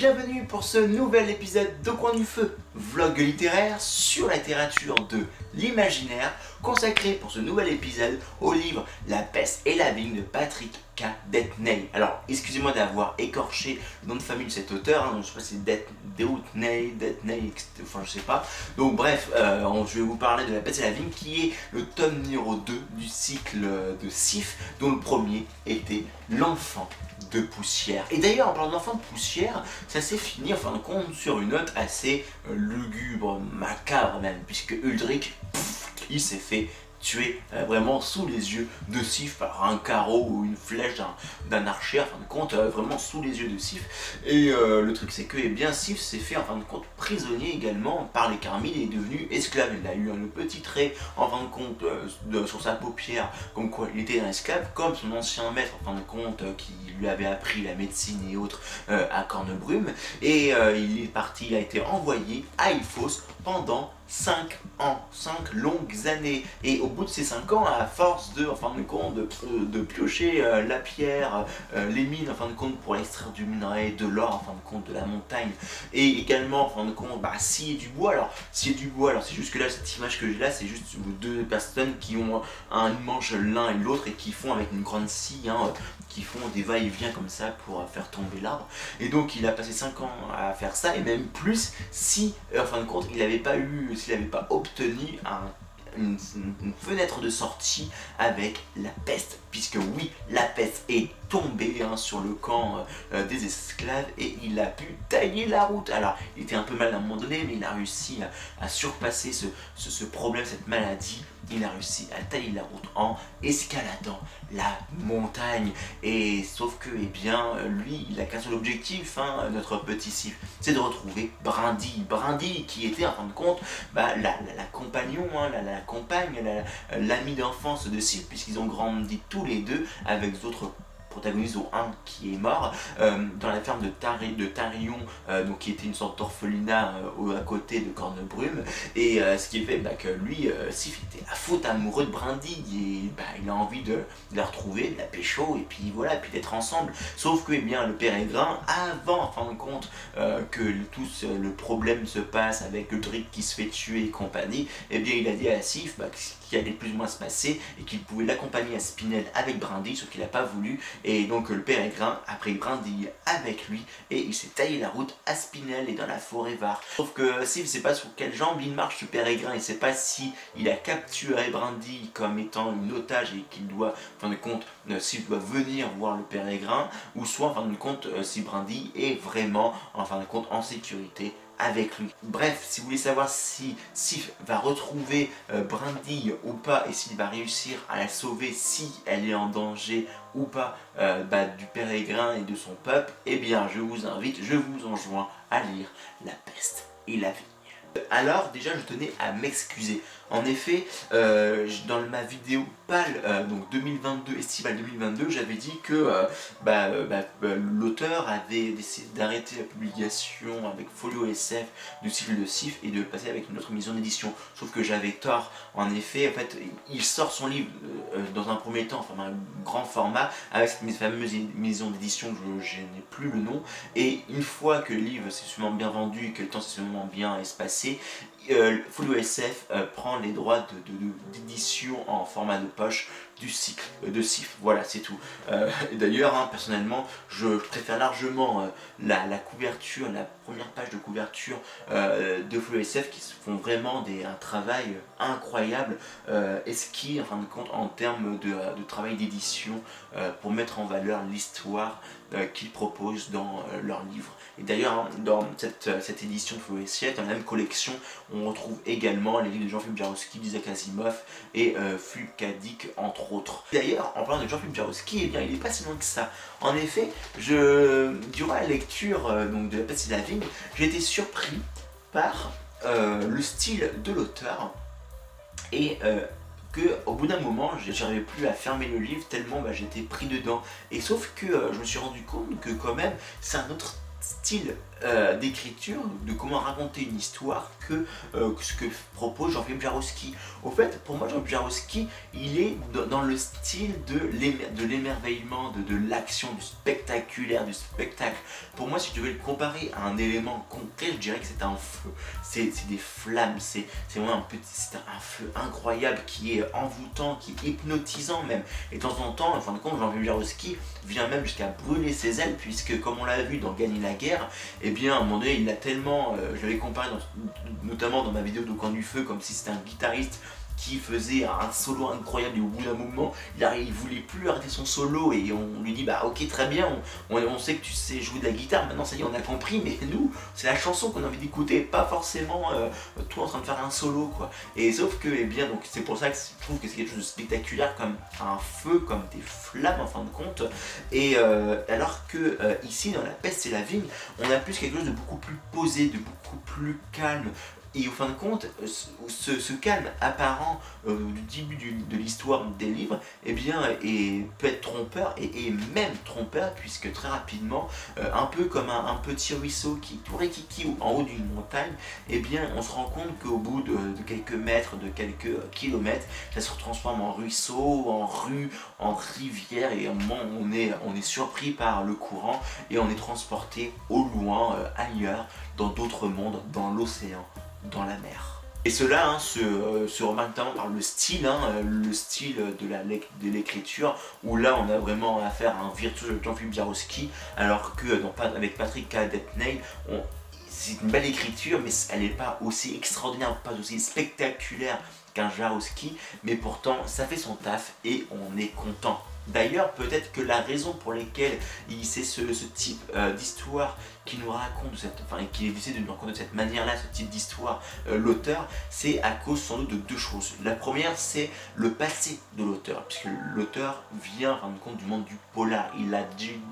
bienvenue pour ce nouvel épisode de Coin du Feu, vlog littéraire sur la littérature de l'imaginaire, consacré pour ce nouvel épisode au livre La peste et la vigne de Patrick K. Detney. Alors, excusez-moi d'avoir écorché le nom de famille de cet auteur, hein, je sais pas si c'est Detney, Detney, enfin je sais pas. Donc bref, euh, je vais vous parler de La peste et la vigne qui est le tome numéro 2 du cycle de Sif, dont le premier était L'enfant de poussière. Et d'ailleurs, en parlant d'enfant de poussière, ça s'est fini en fin de compte sur une note assez euh, lugubre, macabre même, puisque Ulrich, il s'est fait tué euh, vraiment sous les yeux de Sif par un carreau ou une flèche d'un archer, en fin de compte, euh, vraiment sous les yeux de Sif. Et euh, le truc c'est que eh bien, Sif s'est fait en fin de compte prisonnier également par les Carmines et est devenu esclave. Il a eu un petit trait en fin de compte sur sa paupière, comme quoi il était un esclave, comme son ancien maître en fin de compte qui lui avait appris la médecine et autres à Cornebrume. Et il est parti, il a été envoyé à Iphos pendant 5 ans, 5 longues années. Et au bout de ces 5 ans, à force de, en fin de compte, de, piocher euh, la pierre, euh, les mines, en fin de compte, pour extraire du minerai, de l'or, en fin de compte, de la montagne, et également, en fin de compte, bah, scier du bois. Alors, scier du bois, alors c'est juste que là, cette image que j'ai là, c'est juste deux personnes qui ont un manche l'un et l'autre et qui font avec une grande scie, hein, qui font des va-et-vient comme ça pour faire tomber l'arbre. Et donc, il a passé 5 ans à faire ça, et même plus si, en fin de compte, il n'avait pas eu s'il n'avait pas obtenu une, fenêtre de sortie avec la peste, puisque oui, la peste est tombée hein, sur le camp euh, des esclaves et il a pu tailler la route. Alors, il était un peu mal à un moment donné, mais il a réussi à, surpasser ce problème, cette maladie il a réussi à tailler la route en escaladant la montagne. Et sauf que, eh bien, lui, il a qu'un seul objectif, hein, notre petit Sif, c'est de retrouver Brindy. Brindy qui était, en fin de compte, bah, la, compagnon, hein, la, compagne, l'ami d'enfance de Sif, puisqu'ils ont grandi tous les deux avec d'autres protagoniste dont un qui est mort euh, dans la ferme de, de Tarion euh, donc qui était une sorte d'orphelinat euh, à côté de Cornebrume. Et ce qui fait bah, que lui Sif était à faute amoureux de Brindy et bah, il a envie de, la retrouver de la pécho. Et puis voilà puis d'être ensemble. Sauf que eh bien le pérégrin avant en fin de compte que tout le problème se passe avec le Drick qui se fait tuer et compagnie et eh bien il a dit à Sif bah, qui allait plus ou moins se passer et qu'il pouvait l'accompagner à Spinel avec Brindy sauf qu'il n'a pas voulu et donc le pérégrin a pris Brindy avec lui et il s'est taillé la route à Spinel et dans la forêt var. Sauf que Sif ne sait pas sur quelle jambe il marche ce pérégrin, il ne sait pas si il a capturé Brindy comme étant une otage et qu'il doit, en fin de compte, euh, s'il doit venir voir le pérégrin ou soit en fin de compte euh, si Brindy est vraiment en fin de compte en sécurité avec lui. Bref, si vous voulez savoir si Sif va retrouver euh, Brindille ou pas et s'il va réussir à la sauver si elle est en danger ou pas euh, bah, du pérégrin et de son peuple, eh bien je vous invite, je vous enjoins à lire La peste et la vie. Alors déjà je tenais à m'excuser. En effet, euh, dans ma vidéo PAL, euh, donc 2022, estival 2022, j'avais dit que euh, bah, bah, l'auteur avait décidé d'arrêter la publication avec Folio SF du cycle de Sif et de passer avec une autre maison d'édition. Sauf que j'avais tort. En effet, en fait, il sort son livre dans un premier temps, enfin un grand format, avec cette fameuse maison d'édition, je, je n'ai plus le nom. Et une fois que le livre s'est suffisamment bien vendu et que le temps s'est suffisamment bien espacé, euh, Full SF euh, prend les droits d'édition en format de poche du cycle euh, de SIF. Voilà, c'est tout. D'ailleurs, hein, personnellement, je préfère largement la, couverture, la première page de couverture de Full SF qui font vraiment un travail incroyable et ce qui, en fin de compte, en termes de, travail d'édition pour mettre en valeur l'histoire qu'ils proposent dans leurs livres. Et d'ailleurs, hein, dans cette, édition de Full SF, dans la même collection, on retrouve également les livres de Jean-Philippe Jarowski, d'Isaac Asimov et euh, Fulkadik entre autres. D'ailleurs, en parlant de Jean-Philippe Jarowski, eh bien, il n'est pas si loin que ça. En effet, je, durant la lecture euh, donc, de La et Vigne, j'ai été surpris par euh, le style de l'auteur et que au bout d'un moment j'arrivais plus à fermer le livre tellement bah, j'étais pris dedans. Et sauf que je me suis rendu compte que quand même c'est un autre style euh, d'écriture, de comment raconter une histoire que euh, ce que propose Jean-Philippe Jarowski. Au fait, pour moi, Jean-Philippe Jarowski, il est dans le style de l'émerveillement, de, de l'action, du spectaculaire, du spectacle. Pour moi, si tu veux le comparer à un élément concret, je dirais que c'est un feu. C'est des flammes, c'est vraiment un petit, c'est un feu incroyable qui est envoûtant, qui est hypnotisant même. Et de temps en temps, en fin de compte, Jean-Philippe Jarowski vient même jusqu'à brûler ses ailes, puisque comme on l'a vu dans Gagner la guerre, et eh bien à un moment donné, il a tellement, euh, je l'avais comparé notamment dans ma vidéo de Camp du Feu, comme si c'était un guitariste qui faisait un solo incroyable et au bout d'un moment il, il voulait plus arrêter son solo et on lui dit bah ok très bien on, sait que tu sais jouer de la guitare. Maintenant ça y est on a compris mais nous c'est la chanson qu'on a envie d'écouter pas forcément euh, toi en train de faire un solo quoi. Et sauf que eh bien donc c'est pour ça que je trouve que c'est quelque chose de spectaculaire comme un feu comme des flammes en fin de compte. Et euh, alors que euh, ici dans la peste et la vigne on a plus quelque chose de beaucoup plus posé de beaucoup plus calme et au fin de compte, ce, calme apparent euh, du début de l'histoire des livres eh bien, peut être trompeur et, même trompeur puisque très rapidement, euh, un peu comme un, petit ruisseau qui tourne qui en haut d'une montagne, eh bien, on se rend compte qu'au bout de, quelques mètres, de quelques kilomètres, ça se transforme en ruisseau, en rue, en rivière et à un moment on est, est surpris par le courant et on est transporté au loin, euh, ailleurs, dans d'autres mondes, dans l'océan dans la mer. Et cela hein, se, se, remarque notamment par le style, hein, le style de l'écriture, où là on a vraiment affaire à un virtuose de Jean-Philippe alors que dans, avec Patrick Cadetney, c'est une belle écriture, mais elle n'est pas aussi extraordinaire, pas aussi spectaculaire qu'un Jarowski, mais pourtant ça fait son taf et on est content. D'ailleurs, peut-être que la raison pour laquelle c'est ce, type euh, d'histoire qui nous raconte, cette, enfin, qui décidé de nous raconter de cette manière-là, ce type d'histoire, euh, l'auteur, c'est à cause sans doute de deux choses. La première, c'est le passé de l'auteur, puisque l'auteur vient rendre compte du monde du polar. Il a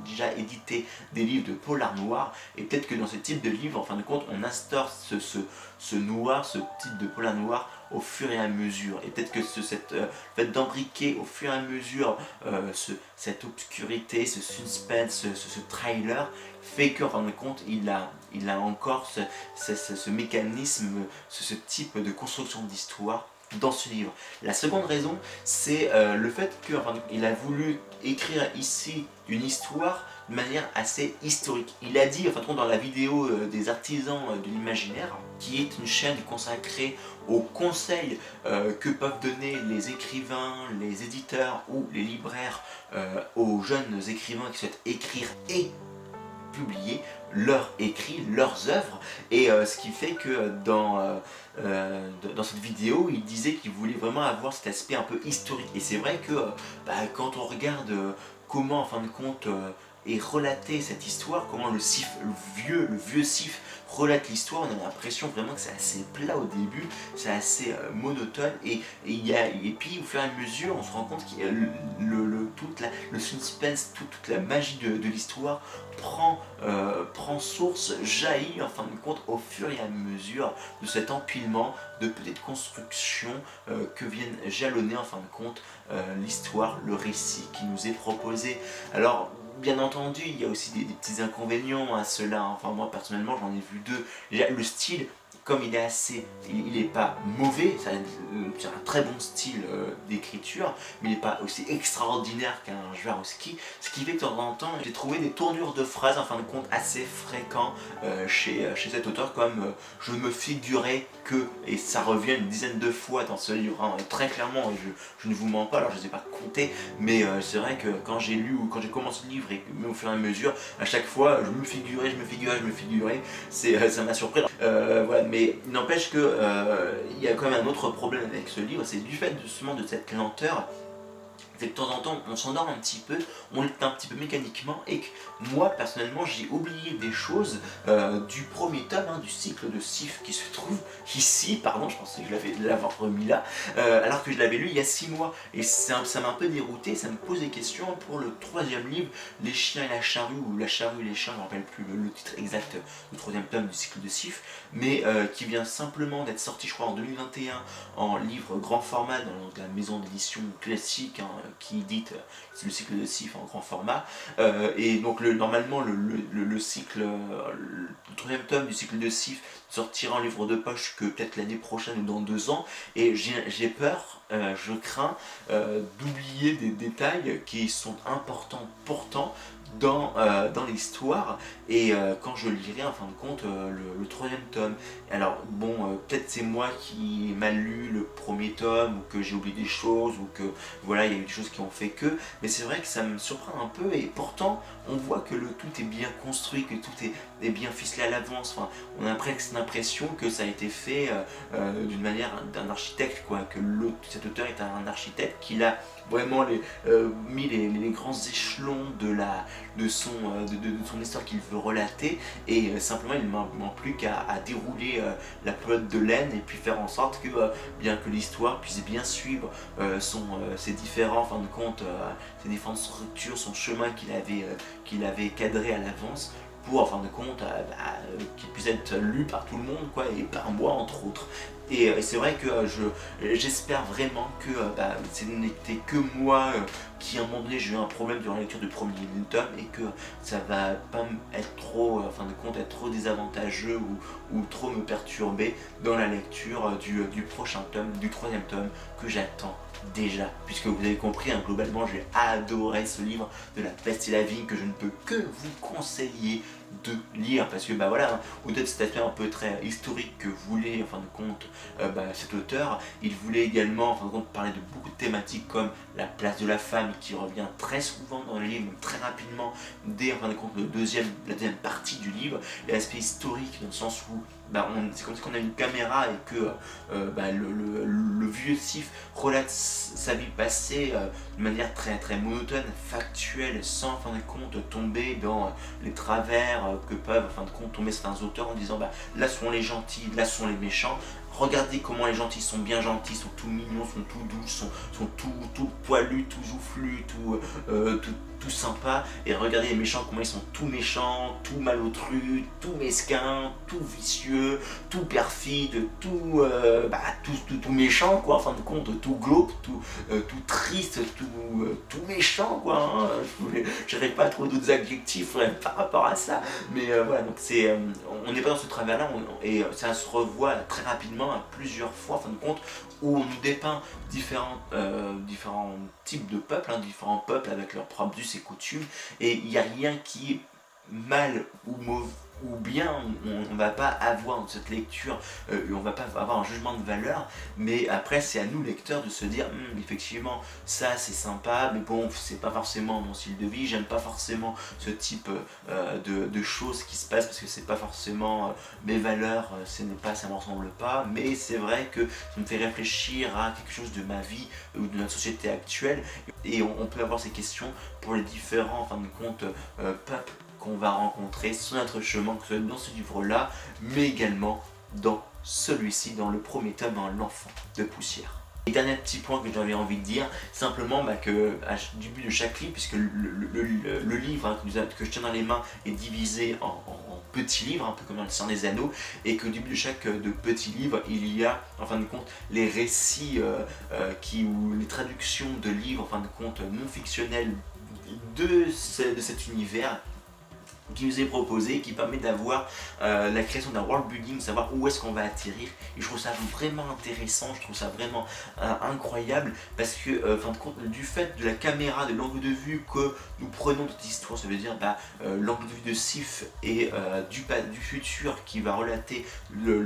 déjà édité des livres de polar noir, et peut-être que dans ce type de livre, en fin de compte, on instaure ce noir, ce type de polar noir au fur et à mesure. Et peut-être que ce cette, euh, fait d'embriquer au fur et à mesure euh, ce, cette obscurité, ce suspense, ce, trailer, fait qu'en fin de compte, il a, il a encore ce, ce, mécanisme, ce, type de construction d'histoire dans ce livre. La seconde raison, c'est euh, le fait qu'il a voulu écrire ici une histoire de manière assez historique. Il a dit, en dans la vidéo euh, des artisans euh, de l'imaginaire, qui est une chaîne consacrée aux conseils euh, que peuvent donner les écrivains, les éditeurs ou les libraires aux jeunes écrivains qui souhaitent écrire et publier leurs écrits, leurs œuvres et ce qui fait que dans, dans cette vidéo il disait qu'il voulait vraiment avoir cet aspect un peu historique et c'est vrai que bah, quand on regarde comment en fin de compte et relater cette histoire, comment le sif, le vieux, le vieux sif relate l'histoire, on a l'impression vraiment que c'est assez plat au début, c'est assez euh, monotone et, y a, et puis au fur et à mesure on se rend compte a le, le, toute la, le suspense, toute, toute la magie de, de l'histoire prend, euh, prend source, jaillit en fin de compte au fur et à mesure de cet empilement de petites constructions euh, que viennent jalonner en fin de compte l'histoire, le récit qui nous est proposé. Alors bien entendu, il y a aussi des, petits inconvénients à cela. Enfin, moi, personnellement, j'en ai vu deux. le style comme il est assez, il n'est pas mauvais, c'est un, très bon style euh, d'écriture, mais il n'est pas aussi extraordinaire qu'un Jaworski, ce qui fait que de temps en temps, j'ai trouvé des tournures de phrases, en fin de compte, assez fréquents euh, chez, euh, chez cet auteur, comme je me figurais que, et ça revient une dizaine de fois dans ce livre, hein, très clairement, je, ne vous mens pas, alors je ne sais pas compter, mais c'est vrai que quand j'ai lu ou quand j'ai commencé le livre, et au fur et à mesure, à chaque fois, je me figurais, je me figurais, je me figurais, ça m'a surpris. voilà, mais il n'empêche qu'il euh, y a quand même un autre problème avec ce livre, c'est du fait justement de cette lenteur c'est de temps en temps on s'endort un petit peu, on est un petit peu mécaniquement et que moi personnellement j'ai oublié des choses euh, du premier tome hein, du cycle de Sif qui se trouve ici, pardon je pensais que je l'avais l'avoir remis là, euh, alors que je l'avais lu il y a 6 mois. Et ça m'a un peu dérouté, ça me pose des questions pour le troisième livre, Les chiens et la charrue ou La charrue et les chiens, je ne me rappelle plus le, titre exact du troisième tome du cycle de Sif, mais euh, qui vient simplement d'être sorti je crois en 2021 en livre grand format dans la maison d'édition classique, hein, qui édite le cycle de Sif en grand format. et donc le, normalement le, le, cycle, le troisième tome du cycle de Sif sortira en livre de poche que peut-être l'année prochaine ou dans deux ans. Et j'ai peur, je crains d'oublier des détails qui sont importants pourtant dans, euh, dans l'histoire et euh, quand je lirai en fin de compte euh, le, troisième tome. Alors bon, peut-être c'est moi qui mal lu le premier tome ou que j'ai oublié des choses ou que voilà, il y a eu des choses qui ont fait que, mais c'est vrai que ça me surprend un peu et pourtant on voit que le tout est bien construit, que tout est, bien ficelé à l'avance. Enfin, on a presque l'impression que ça a été fait d'une manière d'un architecte, quoi, que cet auteur est un architecte qui a vraiment mis les, grands échelons de la, de son, euh, de, son histoire qu'il veut relater. Et euh, simplement il ne manque plus qu'à dérouler euh, la pelote de laine et puis faire en sorte que bien que l'histoire puisse bien suivre ses différents fin de compte ses différentes structures, son chemin qu'il avait, qu'il avait cadré à l'avance en fin de compte bah, qu'il puisse être lu par tout le monde quoi, et par moi entre autres. Et, c'est vrai que j'espère vraiment que bah, ce n'était que moi qui à un moment donné j'ai eu un problème durant la lecture du premier tome et que ça va pas être trop, en fin de compte, être trop désavantageux ou, trop me perturber dans la lecture du, du prochain tome, du troisième tome que j'attends déjà, puisque vous avez compris, hein, globalement j'ai adoré ce livre de la peste et la vigne que je ne peux que vous conseiller de lire parce que bah voilà au-delà de cet aspect un peu très historique que voulait en fin de compte euh, bah, cet auteur. Il voulait également en fin de compte parler de beaucoup de thématiques comme la place de la femme qui revient très souvent dans le livre très rapidement dès en fin de compte deuxième, la deuxième partie du livre. L'aspect historique dans le sens où bah, c'est comme si on a une caméra et que euh, bah, le, vieux Sif relate sa vie passée euh, de manière très très monotone, factuelle, sans en fin de compte tomber dans les travers euh, que peuvent en fin de compte tomber certains auteurs en disant bah, là sont les gentils, là sont les méchants. Regardez comment les gentils sont bien gentils, sont tout mignons, sont tout doux, sont, tout, tout poilus, tout joufflus, tout tout sympa et regardez les méchants comment ils sont tout méchants, tout malotrus, tout mesquins, tout vicieux, tout perfide, tout, euh, bah, tout, tout, tout, méchant quoi, en fin de compte, tout glauque, tout, euh, tout triste, tout, euh, tout méchant quoi. Hein. Je n'arrive pas à trouver d'autres adjectifs par rapport à ça, mais voilà, donc c'est, on n'est pas dans ce travers-là et ça se revoit très rapidement à plusieurs fois en fin de compte où on nous dépeint différents, différents types de peuples, hein, différents peuples avec leurs propres us et coutumes, et il n'y a rien qui est mal ou mauvais ou bien on ne va pas avoir cette lecture, euh, on va pas avoir un jugement de valeur, mais après c'est à nous lecteurs de se dire hum, effectivement ça c'est sympa, mais bon c'est pas forcément mon style de vie, j'aime pas forcément ce type euh, de, choses qui se passent parce que c'est pas forcément euh, mes valeurs, ce n'est pas, ça me ressemble pas, mais c'est vrai que ça me fait réfléchir à quelque chose de ma vie ou de notre société actuelle et on, peut avoir ces questions pour les différents en fin de compte peuples qu'on va rencontrer sur notre chemin, que ce soit dans ce livre-là, mais également dans celui-ci, dans le premier tome, dans l'enfant de poussière. Et dernier petit point que j'avais envie de dire, simplement bah, que à début de chaque livre, puisque le, livre hein, que, je tiens dans les mains est divisé en, petits livres, un peu comme dans le Seigneur des Anneaux, et qu'au début de chaque euh, de petits livres, il y a en fin de compte les récits euh, euh, qui, ou les traductions de livres en fin de compte non fictionnels de, de cet univers qui nous est proposé, qui permet d'avoir euh, la création d'un world building, savoir où est-ce qu'on va atterrir. Et je trouve ça vraiment intéressant, je trouve ça vraiment euh, incroyable, parce que, euh, fin de compte, du fait de la caméra, de l'angle de vue que nous prenons de cette histoire, ça veut dire bah, l'angle de vue de Sif et du, futur qui va relater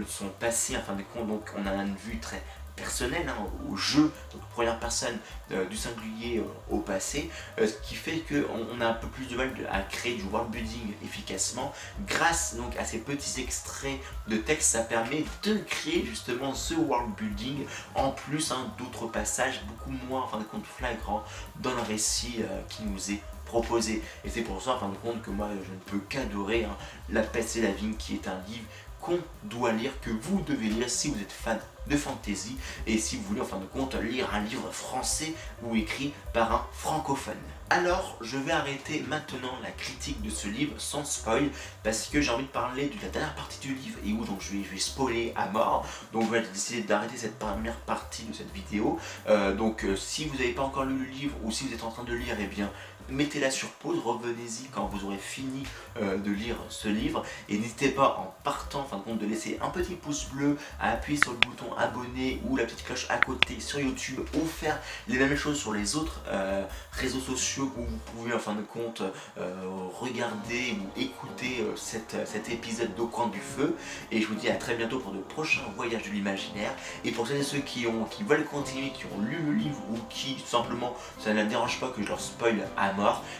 son passé, en fin de compte, donc on a une vue très personnel hein, au jeu, donc première personne euh, du singulier euh, au passé, euh, ce qui fait qu'on on a un peu plus de mal à créer du world building efficacement. Grâce donc à ces petits extraits de texte, ça permet de créer justement ce world building en plus hein, d'autres passages beaucoup moins en fin de compte flagrants dans le récit qui nous est proposé. Et c'est pour ça en fin de compte que moi je ne peux qu'adorer hein, La peste et la vigne qui est un livre qu'on doit lire, que vous devez lire si vous êtes fan de fantasy et si vous voulez en fin de compte lire un livre français ou écrit par un francophone. Alors, je vais arrêter maintenant la critique de ce livre sans spoil parce que j'ai envie de parler de la dernière partie du livre et où donc je vais, spoiler à mort. Donc, je vais décider d'arrêter cette première partie de cette vidéo. Euh, donc, euh, si vous n'avez pas encore lu le livre ou si vous êtes en train de lire, eh bien, mettez-la sur pause, revenez-y quand vous aurez fini euh, de lire ce livre. Et n'hésitez pas en partant en fin de compte de laisser un petit pouce bleu, à appuyer sur le bouton abonner ou la petite cloche à côté sur YouTube ou faire les mêmes choses sur les autres euh, réseaux sociaux où vous pouvez en fin de compte euh, regarder ou écouter cet épisode d'Au coin du feu. Et je vous dis à très bientôt pour de prochains voyages de l'imaginaire. Et pour celles et ceux qui, ont, qui veulent continuer, qui ont lu le livre ou qui simplement ça ne dérange pas que je leur spoil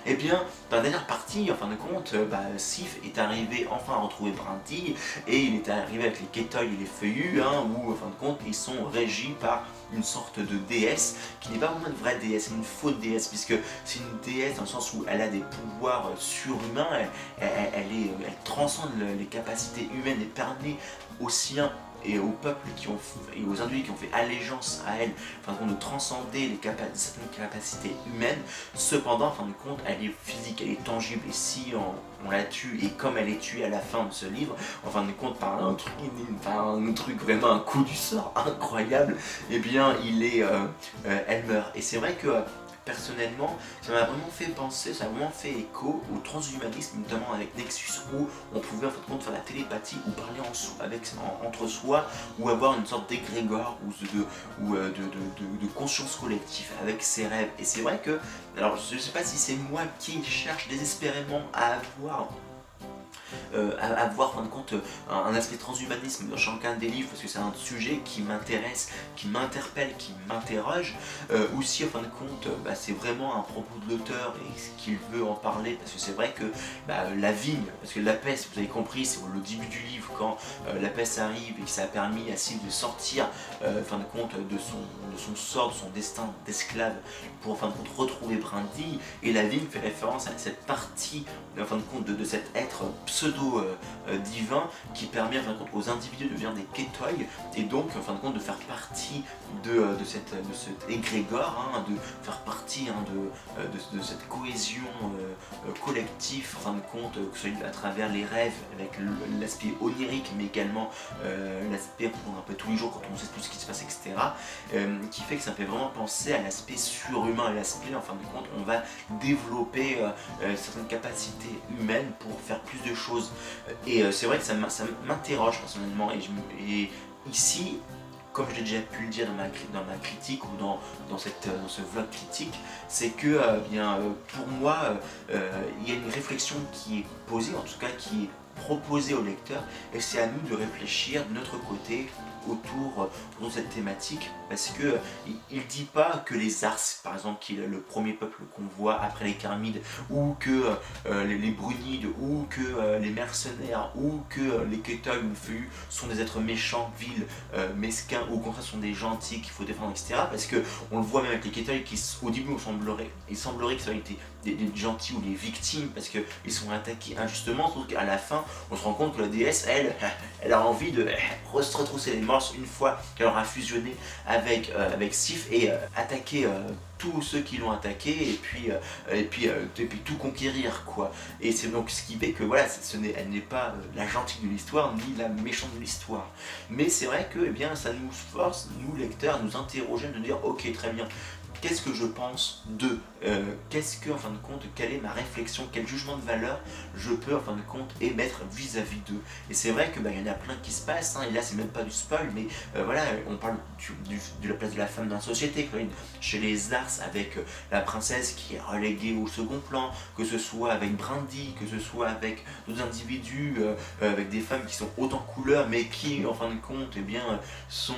et eh bien, dans la dernière partie, en fin de compte, euh, bah, Sif est arrivé enfin à retrouver Brindille, et il est arrivé avec les Kétoy et les Feuillus, hein, où, en fin de compte, ils sont régis par une sorte de déesse qui n'est pas vraiment une vraie déesse, mais une fausse déesse, puisque c'est une déesse dans le sens où elle a des pouvoirs surhumains, elle, elle transcende les capacités humaines et permet aux siens et aux peuples qui ont et aux individus qui ont fait allégeance à elle, enfin de transcender les certaines capacités humaines. Cependant, en fin de compte, elle est physique, elle est tangible. Et si on, la tue, et comme elle est tuée à la fin de ce livre, en fin de compte, par un truc, un truc vraiment un coup du sort incroyable, et eh bien, il est, euh, euh, elle meurt. Et c'est vrai que personnellement, ça m'a vraiment fait penser, ça m'a vraiment fait écho au transhumanisme, notamment avec Nexus, où on pouvait en fait compte faire la télépathie ou parler en, avec, entre soi, ou avoir une sorte d'égrégore ou, de, ou euh, de, conscience collective avec ses rêves. Et c'est vrai que, alors je ne sais pas si c'est moi qui cherche désespérément à avoir avoir en compte un, aspect transhumanisme dans chacun des livres parce que c'est un sujet qui m'intéresse, qui m'interpelle, qui m'interroge. Euh, aussi en fin de compte, bah, c'est vraiment un propos de l'auteur et ce qu'il veut en parler parce que c'est vrai que bah, la vigne, parce que la peste, vous avez compris, c'est le début du livre quand euh, la peste arrive et que ça a permis à Sylve de sortir fin de compte de son, de sort, de son destin d'esclave pour en fin de compte retrouver Brindille et la vigne fait référence à cette partie en fin de compte de, de cet être pseudo-divin euh, euh, qui permet en fin de compte, aux individus de devenir des kétoïs et donc en fin de compte de faire partie de, euh, de, cette, de cet égrégore, hein, de faire partie hein, de, de, cette cohésion collective en fin de compte, que ce soit à travers les rêves avec l'aspect onirique mais également l'aspect un peu tous les jours quand on sait tout ce qui se passe etc. qui fait que ça fait vraiment penser à l'aspect surhumain, à l'aspect en fin de compte on va développer certaines capacités humaines pour faire plus de choses. Et euh, c'est vrai que ça m'interroge personnellement. Et, ici, comme je l'ai déjà pu le dire dans ma, critique ou dans, dans, cette, ce vlog critique, c'est que euh, bien, euh, pour moi, il y a une réflexion qui est posée, en tout cas qui est proposée au lecteur, et c'est à nous de réfléchir de notre côté autour, de cette thématique parce que il, dit pas que les Ars, par exemple, qui est le premier peuple qu'on voit après les Carmides, ou que euh, les, Brunides, ou que euh, les mercenaires, ou que euh, les Ketoi ou Feu sont des êtres méchants, vils, mesquins, ou au contraire sont des gentils qu'il faut défendre, etc. Parce que on le voit même avec les Ketoi qui au début on semblerait, il semblerait que ça ait été des, gentils ou des victimes parce qu'ils sont attaqués injustement, sauf qu'à la fin on se rend compte que la déesse, elle, elle a envie de se retrousser les une fois qu'elle aura fusionné avec, euh, avec Sif et euh, attaquer euh, tous ceux qui l'ont attaqué et puis, et, puis, et puis tout conquérir quoi. Et c'est donc ce qui fait que voilà, ce elle n'est pas la gentille de l'histoire ni la méchante de l'histoire. Mais c'est vrai que eh bien, ça nous force, nous lecteurs, à nous interroger, de dire ok très bien, qu'est-ce que je pense de euh, Qu'est-ce que, en fin de compte, quelle est ma réflexion Quel jugement de valeur je peux, en fin de compte, émettre vis-à-vis d'eux. Et c'est vrai que bah, y en a plein qui se passent, hein, et là c'est même pas du spoil, mais euh, voilà, on parle de la place de la femme dans la société, chez les Ars avec euh, la princesse qui est reléguée au second plan, que ce soit avec Brandy, que ce soit avec d'autres individus, avec des femmes qui sont autant couleurs, mais qui, en fin de compte, eh bien, sont,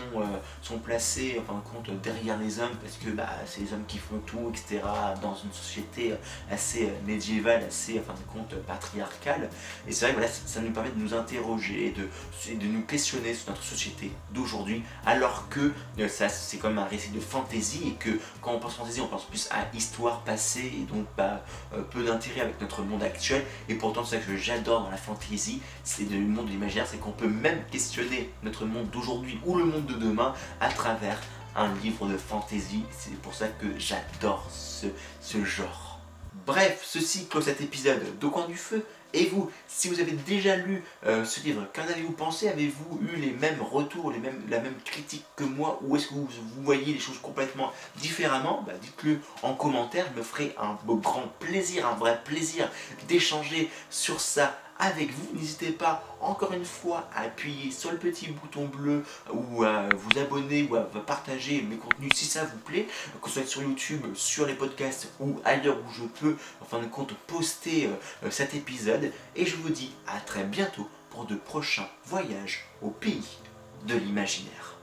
sont placées, en fin de compte, derrière les hommes, parce que bah, c'est les hommes qui font tout, etc. Dans une société assez médiévale, assez, en fin de compte, patriarcale. Et c'est vrai que voilà, ça nous permet de nous interroger, de, de nous questionner sur notre société d'aujourd'hui, alors que ça c'est comme un récit de fantaisie et que quand on pense fantaisie, on pense plus à histoire passée et donc bah, peu d'intérêt avec notre monde actuel. Et pourtant, c'est ça que j'adore dans la fantaisie, c'est le monde de l'imaginaire, c'est qu'on peut même questionner notre monde d'aujourd'hui ou le monde de demain à travers un livre de fantasy. C'est pour ça que j'adore ce, genre. Bref, ceci clôt cet épisode de Coin du Feu. Et vous, si vous avez déjà lu euh, ce livre, qu'en avez-vous pensé? Avez-vous eu les mêmes retours, la même critique que moi? Ou est-ce que vous, voyez les choses complètement différemment? Bah, Dites-le en commentaire, je me ferai un grand plaisir, un vrai plaisir d'échanger sur ça avec vous. N'hésitez pas encore une fois à appuyer sur le petit bouton bleu ou à vous abonner ou à partager mes contenus si ça vous plaît, que ce soit sur YouTube, sur les podcasts ou ailleurs où je peux, en fin de compte, poster euh, cet épisode. Et je vous dis à très bientôt pour de prochains voyages au pays de l'imaginaire.